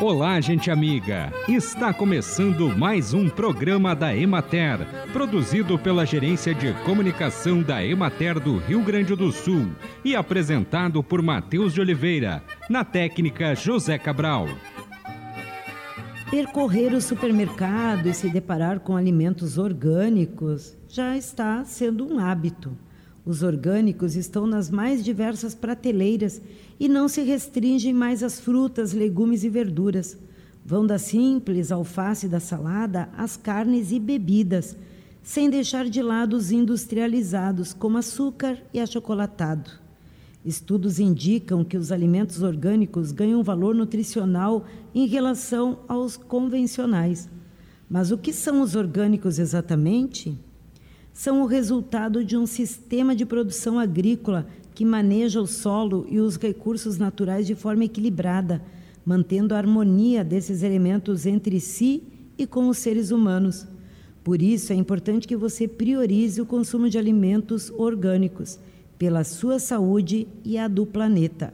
Olá, gente amiga! Está começando mais um programa da Emater, produzido pela Gerência de Comunicação da Emater do Rio Grande do Sul e apresentado por Matheus de Oliveira, na técnica José Cabral. Percorrer o supermercado e se deparar com alimentos orgânicos já está sendo um hábito. Os orgânicos estão nas mais diversas prateleiras e não se restringem mais às frutas, legumes e verduras. Vão da simples alface da salada às carnes e bebidas, sem deixar de lado os industrializados, como açúcar e achocolatado. Estudos indicam que os alimentos orgânicos ganham valor nutricional em relação aos convencionais. Mas o que são os orgânicos exatamente? São o resultado de um sistema de produção agrícola que maneja o solo e os recursos naturais de forma equilibrada, mantendo a harmonia desses elementos entre si e com os seres humanos. Por isso, é importante que você priorize o consumo de alimentos orgânicos, pela sua saúde e a do planeta.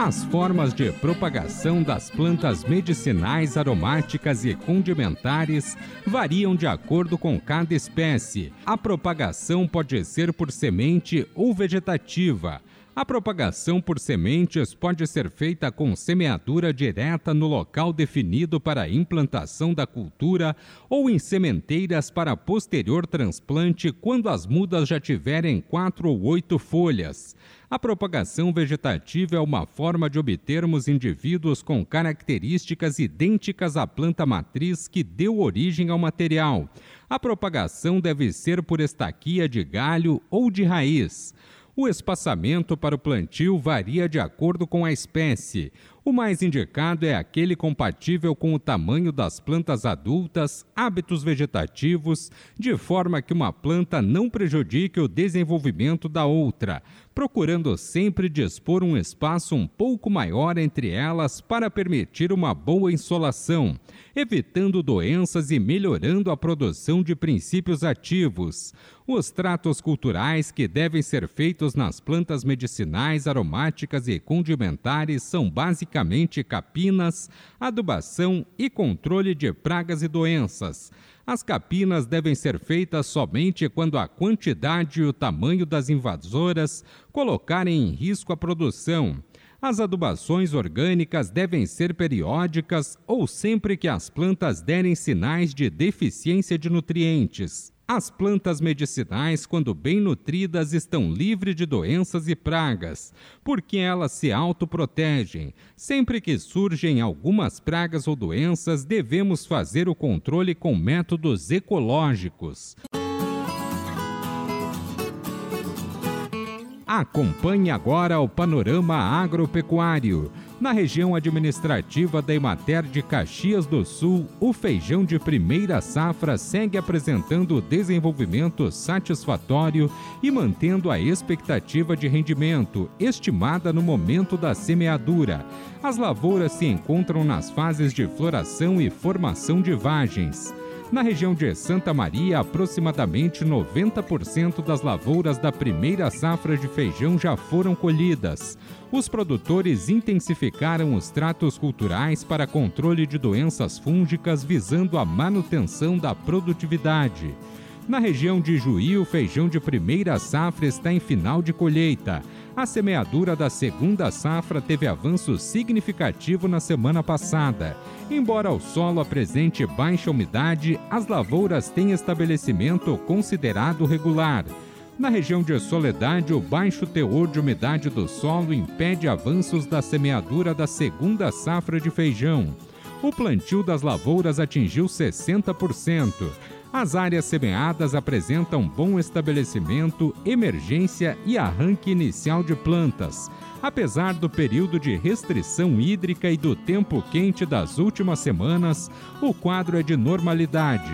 As formas de propagação das plantas medicinais, aromáticas e condimentares variam de acordo com cada espécie. A propagação pode ser por semente ou vegetativa. A propagação por sementes pode ser feita com semeadura direta no local definido para a implantação da cultura ou em sementeiras para posterior transplante quando as mudas já tiverem quatro ou oito folhas. A propagação vegetativa é uma forma de obtermos indivíduos com características idênticas à planta matriz que deu origem ao material. A propagação deve ser por estaquia de galho ou de raiz. O espaçamento para o plantio varia de acordo com a espécie. O mais indicado é aquele compatível com o tamanho das plantas adultas, hábitos vegetativos, de forma que uma planta não prejudique o desenvolvimento da outra, procurando sempre dispor um espaço um pouco maior entre elas para permitir uma boa insolação, evitando doenças e melhorando a produção de princípios ativos. Os tratos culturais que devem ser feitos nas plantas medicinais, aromáticas e condimentares são basicamente capinas, adubação e controle de pragas e doenças. As capinas devem ser feitas somente quando a quantidade e o tamanho das invasoras colocarem em risco a produção. As adubações orgânicas devem ser periódicas ou sempre que as plantas derem sinais de deficiência de nutrientes. As plantas medicinais, quando bem nutridas, estão livres de doenças e pragas, porque elas se autoprotegem. Sempre que surgem algumas pragas ou doenças, devemos fazer o controle com métodos ecológicos. Acompanhe agora o panorama agropecuário. Na região administrativa da Emater de Caxias do Sul, o feijão de primeira safra segue apresentando desenvolvimento satisfatório e mantendo a expectativa de rendimento estimada no momento da semeadura. As lavouras se encontram nas fases de floração e formação de vagens. Na região de Santa Maria, aproximadamente 90% das lavouras da primeira safra de feijão já foram colhidas. Os produtores intensificaram os tratos culturais para controle de doenças fúngicas visando a manutenção da produtividade. Na região de Juí, o feijão de primeira safra está em final de colheita. A semeadura da segunda safra teve avanço significativo na semana passada. Embora o solo apresente baixa umidade, as lavouras têm estabelecimento considerado regular. Na região de Soledade, o baixo teor de umidade do solo impede avanços da semeadura da segunda safra de feijão. O plantio das lavouras atingiu 60%. As áreas semeadas apresentam bom estabelecimento, emergência e arranque inicial de plantas, apesar do período de restrição hídrica e do tempo quente das últimas semanas, o quadro é de normalidade.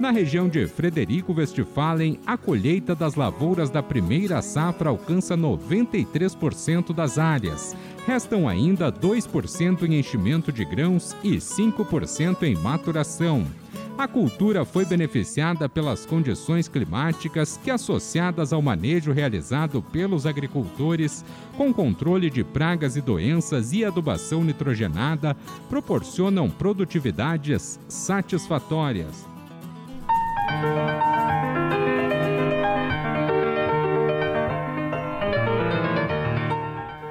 Na região de Frederico Westphalen, a colheita das lavouras da primeira safra alcança 93% das áreas. Restam ainda 2% em enchimento de grãos e 5% em maturação. A cultura foi beneficiada pelas condições climáticas que, associadas ao manejo realizado pelos agricultores, com controle de pragas e doenças e adubação nitrogenada, proporcionam produtividades satisfatórias.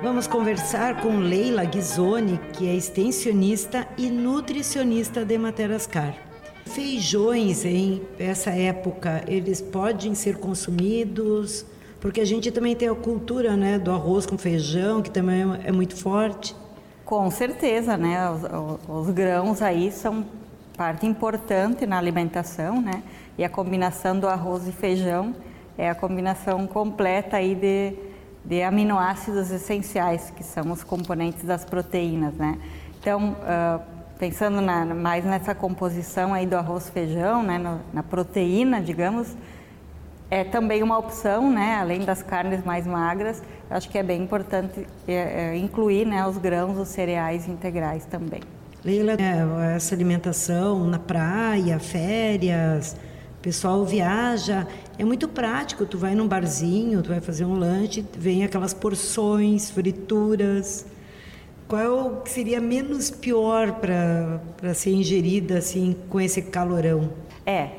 Vamos conversar com Leila Ghisoni, que é extensionista e nutricionista de Materascar. Feijões em essa época, eles podem ser consumidos? Porque a gente também tem a cultura né, do arroz com feijão, que também é muito forte. Com certeza, né? Os, os, os grãos aí são parte importante na alimentação, né? E a combinação do arroz e feijão é a combinação completa aí de de aminoácidos essenciais, que são os componentes das proteínas, né? Então, uh, pensando na, mais nessa composição aí do arroz-feijão, né, no, na proteína, digamos, é também uma opção, né, além das carnes mais magras, acho que é bem importante é, é, incluir né, os grãos, os cereais integrais também. Leila, é, essa alimentação na praia, férias, o pessoal viaja, é muito prático. Tu vai num barzinho, tu vai fazer um lanche, vem aquelas porções, frituras. Qual seria menos pior para ser ingerida assim com esse calorão? É,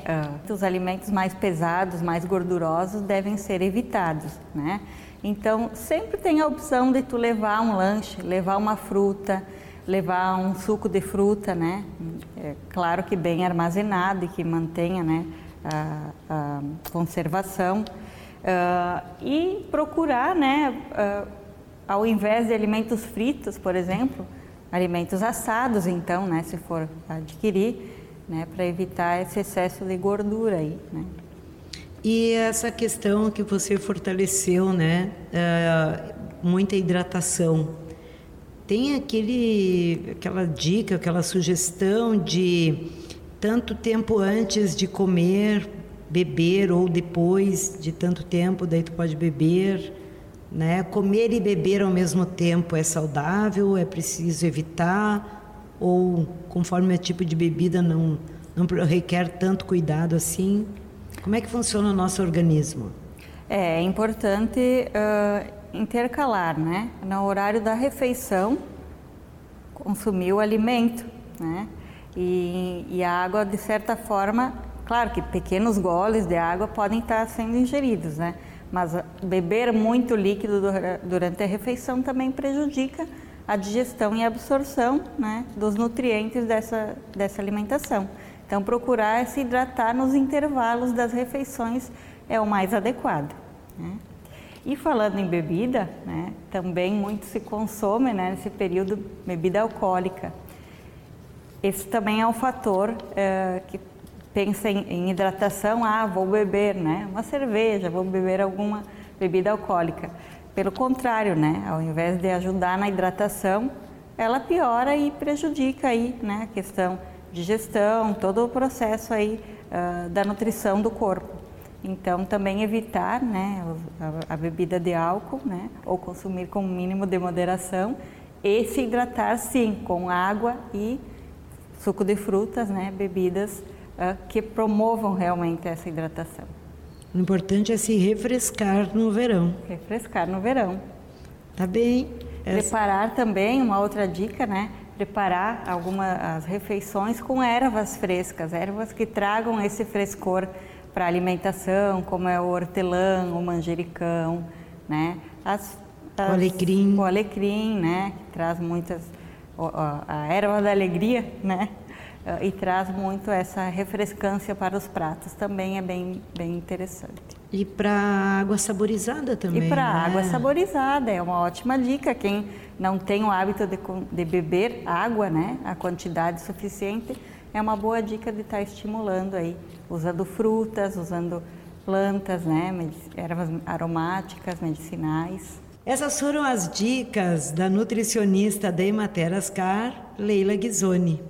uh, os alimentos mais pesados, mais gordurosos devem ser evitados, né? Então, sempre tem a opção de tu levar um lanche, levar uma fruta, levar um suco de fruta, né? É, claro que bem armazenado e que mantenha, né? a, a conservação uh, e procurar, né, uh, ao invés de alimentos fritos, por exemplo, alimentos assados, então, né, se for adquirir, né, para evitar esse excesso de gordura aí, né. E essa questão que você fortaleceu, né, uh, muita hidratação. Tem aquele, aquela dica, aquela sugestão de tanto tempo antes de comer, beber ou depois de tanto tempo, daí tu pode beber, né? Comer e beber ao mesmo tempo é saudável, é preciso evitar ou conforme o tipo de bebida não não requer tanto cuidado assim. Como é que funciona o nosso organismo? É, é importante uh, intercalar, né? No horário da refeição, consumir o alimento, né? E, e, a água, de certa forma, claro que pequenos goles de água podem estar sendo ingeridos, né? Mas beber muito líquido durante a refeição também prejudica a digestão e absorção né, dos nutrientes dessa, dessa alimentação. Então, procurar se hidratar nos intervalos das refeições é o mais adequado. Né? E falando em bebida, né, também muito se consome né, nesse período bebida alcoólica. Esse também é um fator é, que pensa em, hidratação, ah, vou beber, né? Uma cerveja, vou beber alguma bebida alcoólica. Pelo contrário, né? Ao invés de ajudar na hidratação, ela piora e prejudica aí, né? A questão digestão, todo o processo aí uh, da nutrição do corpo. Então, também evitar, né? A, a bebida de álcool, né? Ou consumir com o mínimo de moderação e se hidratar, sim, com água e suco de frutas, né, bebidas que promovam realmente essa hidratação. O importante é se refrescar no verão. Refrescar no verão. Tá bem. Preparar também, uma outra dica, né? Preparar algumas refeições com ervas frescas, ervas que tragam esse frescor para a alimentação, como é o hortelã, o manjericão, né? As, as, o alecrim. O alecrim, né? Que traz muitas a erva da alegria, né? Eh, e traz muito essa refrescância para os pratos, também é bem, bem interessante. E para água saborizada também. E para né? água saborizada, é uma ótima dica. Quem não tem o hábito de, de, beber água, né, a quantidade suficiente, é uma boa dica de estar tá estimulando aí, usando frutas, usando plantas, né, ervas aromáticas, medicinais. Essas foram as dicas da nutricionista da Emater Ascar, Leila Ghisoni.